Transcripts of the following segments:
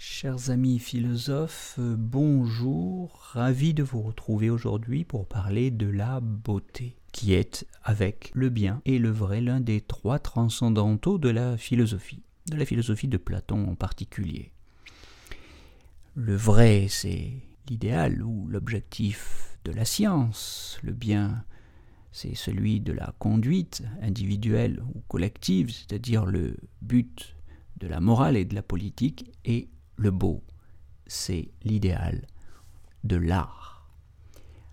Chers amis philosophes, bonjour, ravi de vous retrouver aujourd'hui pour parler de la beauté, qui est, avec le bien et le vrai, l'un des trois transcendantaux de la philosophie, de la philosophie de Platon en particulier. Le vrai, c'est l'idéal ou l'objectif de la science, le bien, c'est celui de la conduite individuelle ou collective, c'est-à-dire le but de la morale et de la politique, et le beau, c'est l'idéal de l'art.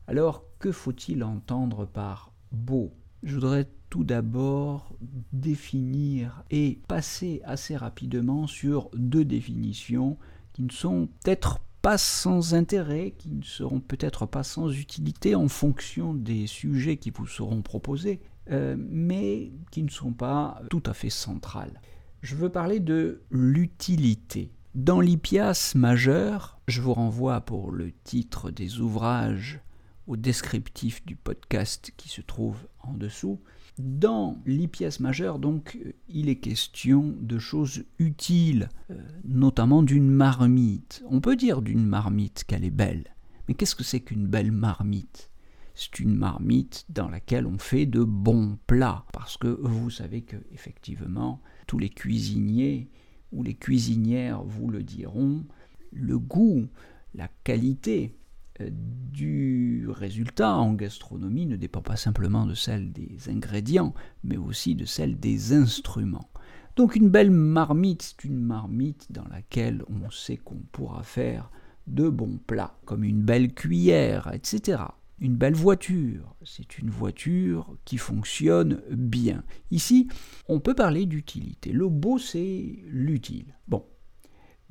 Alors, que faut-il entendre par beau? Je voudrais tout d'abord définir et passer assez rapidement sur deux définitions qui ne sont peut-être pas sans intérêt, qui ne seront peut-être pas sans utilité en fonction des sujets qui vous seront proposés, euh, mais qui ne sont pas tout à fait centrales. Je veux parler de l'utilité. Dans l'Hippias majeur, je vous renvoie pour le titre des ouvrages au descriptif du podcast qui se trouve en dessous. Dans l'Hippias majeur, donc, il est question de choses utiles, euh, notamment d'une marmite. On peut dire d'une marmite qu'elle est belle, mais qu'est-ce que c'est qu'une belle marmite? C'est une marmite dans laquelle on fait de bons plats, parce que vous savez que effectivement tous les cuisiniers ou les cuisinières vous le diront, le goût, la qualité euh, du résultat en gastronomie ne dépend pas simplement de celle des ingrédients, mais aussi de celle des instruments. Donc une belle marmite, c'est une marmite dans laquelle on sait qu'on pourra faire de bons plats, comme une belle cuillère, etc. Une belle voiture, c'est une voiture qui fonctionne bien. Ici, on peut parler d'utilité. Le beau, c'est l'utile. Bon.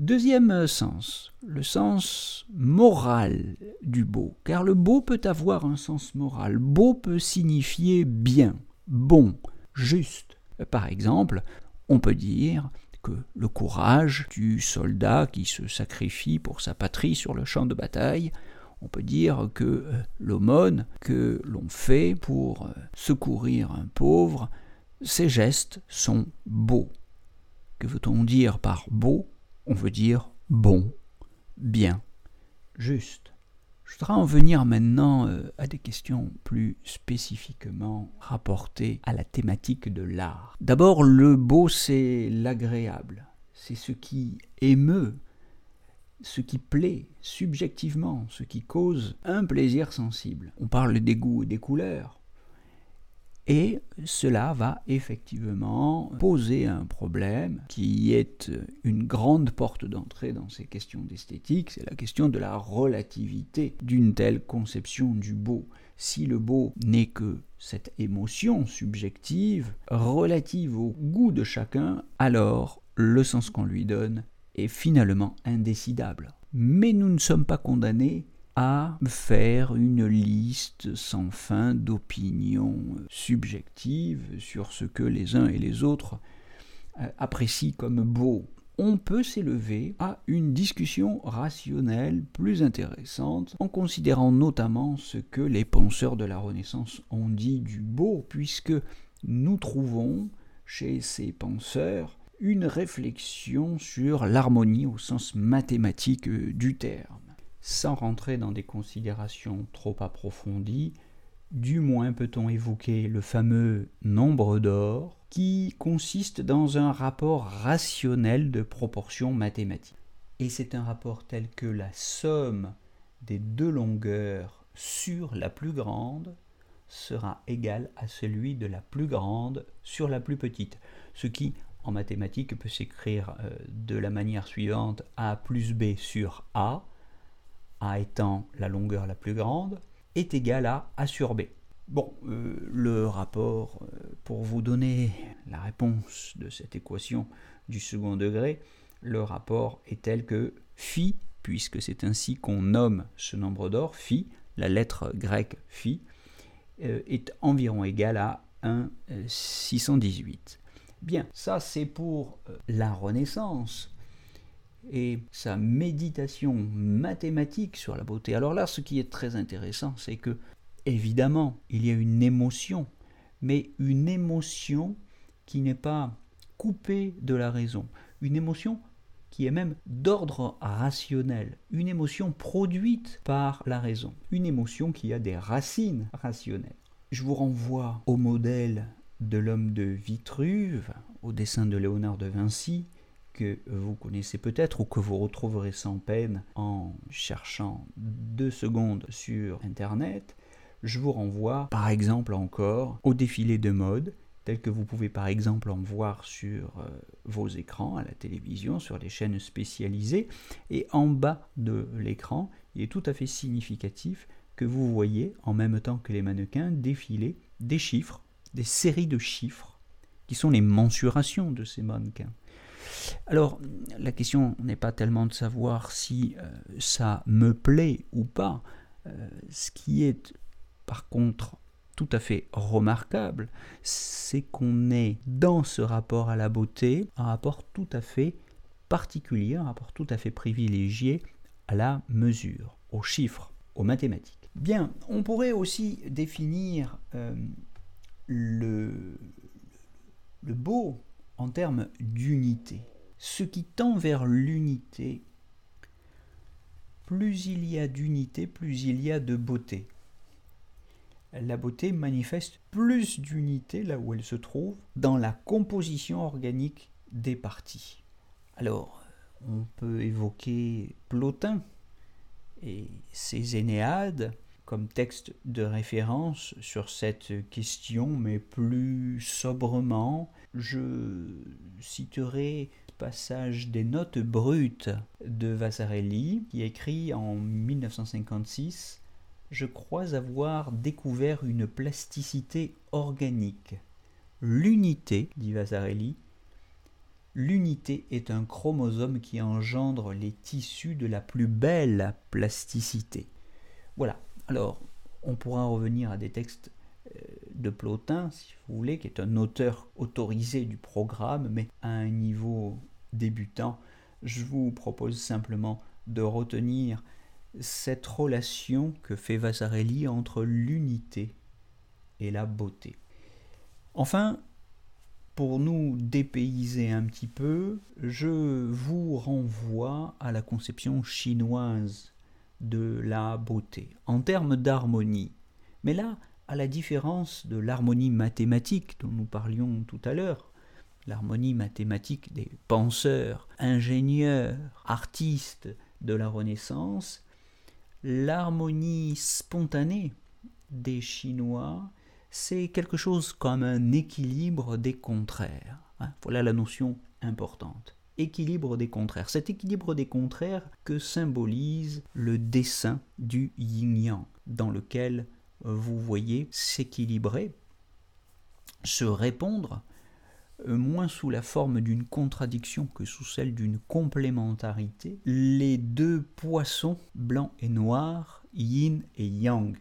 Deuxième sens, le sens moral du beau, car le beau peut avoir un sens moral. Beau peut signifier bien, bon, juste. Par exemple, on peut dire que le courage du soldat qui se sacrifie pour sa patrie sur le champ de bataille on peut dire que euh, l'aumône que l'on fait pour euh, secourir un pauvre, ces gestes sont beaux. Que veut-on dire par beau? On veut dire bon, bien, juste. Je voudrais en venir maintenant euh, à des questions plus spécifiquement rapportées à la thématique de l'art. D'abord, le beau, c'est l'agréable, c'est ce qui émeut, ce qui plaît subjectivement, ce qui cause un plaisir sensible. On parle des goûts et des couleurs. Et cela va effectivement poser un problème qui est une grande porte d'entrée dans ces questions d'esthétique, c'est la question de la relativité d'une telle conception du beau. Si le beau n'est que cette émotion subjective relative au goût de chacun, alors le sens qu'on lui donne est finalement indécidable. Mais nous ne sommes pas condamnés à faire une liste sans fin d'opinions subjectives sur ce que les uns et les autres euh, apprécient comme beau. On peut s'élever à une discussion rationnelle plus intéressante en considérant notamment ce que les penseurs de la Renaissance ont dit du beau, puisque nous trouvons chez ces penseurs une réflexion sur l'harmonie au sens mathématique du terme. Sans rentrer dans des considérations trop approfondies, du moins peut-on évoquer le fameux nombre d'or qui consiste dans un rapport rationnel de proportions mathématiques. Et c'est un rapport tel que la somme des deux longueurs sur la plus grande sera égale à celui de la plus grande sur la plus petite, ce qui en mathématiques peut s'écrire euh, de la manière suivante a plus b sur a, a étant la longueur la plus grande, est égal à a sur b. Bon, euh, le rapport, euh, pour vous donner la réponse de cette équation du second degré, le rapport est tel que phi, puisque c'est ainsi qu'on nomme ce nombre d'or, phi, la lettre grecque phi, est environ égal à 1,618. Bien, ça c'est pour euh, la Renaissance et sa méditation mathématique sur la beauté. Alors là, ce qui est très intéressant, c'est que, évidemment, il y a une émotion, mais une émotion qui n'est pas coupée de la raison, une émotion qui est même d'ordre rationnel, une émotion produite par la raison, une émotion qui a des racines rationnelles. Je vous renvoie au modèle de l'homme de Vitruve, au dessin de Léonard de Vinci, que vous connaissez peut-être ou que vous retrouverez sans peine en cherchant deux secondes sur Internet, je vous renvoie par exemple encore au défilé de mode, tel que vous pouvez par exemple en voir sur euh, vos écrans à la télévision, sur les chaînes spécialisées, et en bas de l'écran, il est tout à fait significatif que vous voyez, en même temps que les mannequins, défiler des chiffres, des séries de chiffres, qui sont les mensurations de ces mannequins. Alors, la question n'est pas tellement de savoir si euh, ça me plaît ou pas. Euh, ce qui est, par contre, tout à fait remarquable, c'est qu'on est dans ce rapport à la beauté un rapport tout à fait particulier, un rapport tout à fait privilégié à la mesure, aux chiffres, aux mathématiques. Bien, on pourrait aussi définir euh, le, beau en termes d'unité. Ce qui tend vers l'unité, plus il y a d'unité, plus il y a de beauté. La beauté manifeste plus d'unité là où elle se trouve dans la composition organique des parties. Alors, on peut évoquer Plotin et ses Énéades comme texte de référence sur cette question, mais plus sobrement, je citerai passage des notes brutes de Vasarely, qui écrit en 1956 Je crois avoir découvert une plasticité organique. L'unité, dit Vasarely, l'unité est un chromosome qui engendre les tissus de la plus belle plasticité. Voilà, alors, on pourra revenir à des textes euh, de Plotin, si vous voulez, qui est un auteur autorisé du programme, mais à un niveau débutant. Je vous propose simplement de retenir cette relation que fait Vasarely entre l'unité et la beauté. Enfin, pour nous dépayser un petit peu, je vous renvoie à la conception chinoise de la beauté, en termes d'harmonie. Mais là, à la différence de l'harmonie mathématique dont nous parlions tout à l'heure, l'harmonie mathématique des penseurs, ingénieurs, artistes de la Renaissance, l'harmonie spontanée des Chinois, c'est quelque chose comme un équilibre des contraires. Hein. Voilà la notion importante équilibre des contraires. Cet équilibre des contraires que symbolise le dessin du yin-yang, dans lequel vous voyez s'équilibrer, se répondre, euh, moins sous la forme d'une contradiction que sous celle d'une complémentarité, les deux poissons, blanc et noir, yin et yang.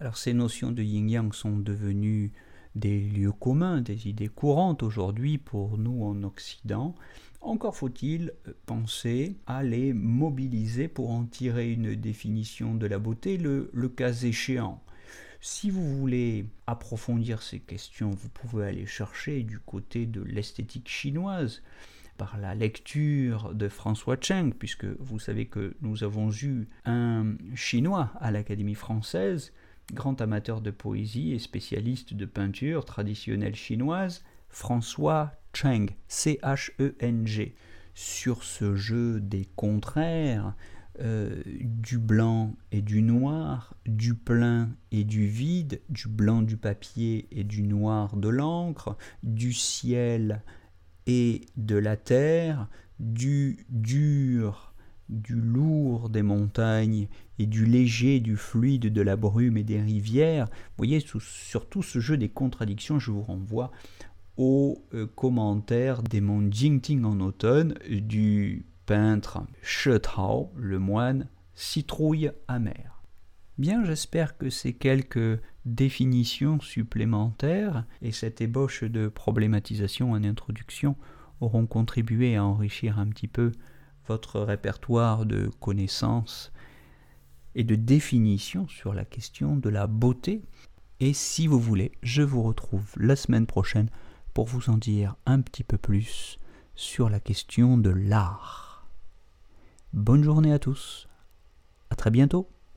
Alors ces notions de yin-yang sont devenues des lieux communs, des idées courantes aujourd'hui pour nous en Occident, encore faut-il euh, penser à les mobiliser pour en tirer une définition de la beauté le, cas échéant. Si vous voulez approfondir ces questions, vous pouvez aller chercher du côté de l'esthétique chinoise par la lecture de François Cheng, puisque vous savez que nous avons eu un Chinois à l'Académie française, grand amateur de poésie et spécialiste de peinture traditionnelle chinoise, François Cheng, C-H-E-N-G, sur ce jeu des contraires, euh, du blanc et du noir, du plein et du vide, du blanc du papier et du noir de l'encre, du ciel et de la terre, du dur, du lourd des montagnes et du léger, du fluide de la brume et des rivières. Vous voyez, sur tout ce jeu des contradictions, je vous renvoie aux euh, commentaires des monts Jingting en automne du peintre Tao, le moine citrouille amère. Bien, j'espère que ces quelques définitions supplémentaires et cette ébauche de problématisation en introduction auront contribué à enrichir un petit peu votre répertoire de connaissances et de définitions sur la question de la beauté. Et si vous voulez, je vous retrouve la semaine prochaine pour vous en dire un petit peu plus sur la question de l'art. Bonne journée à tous. À très bientôt.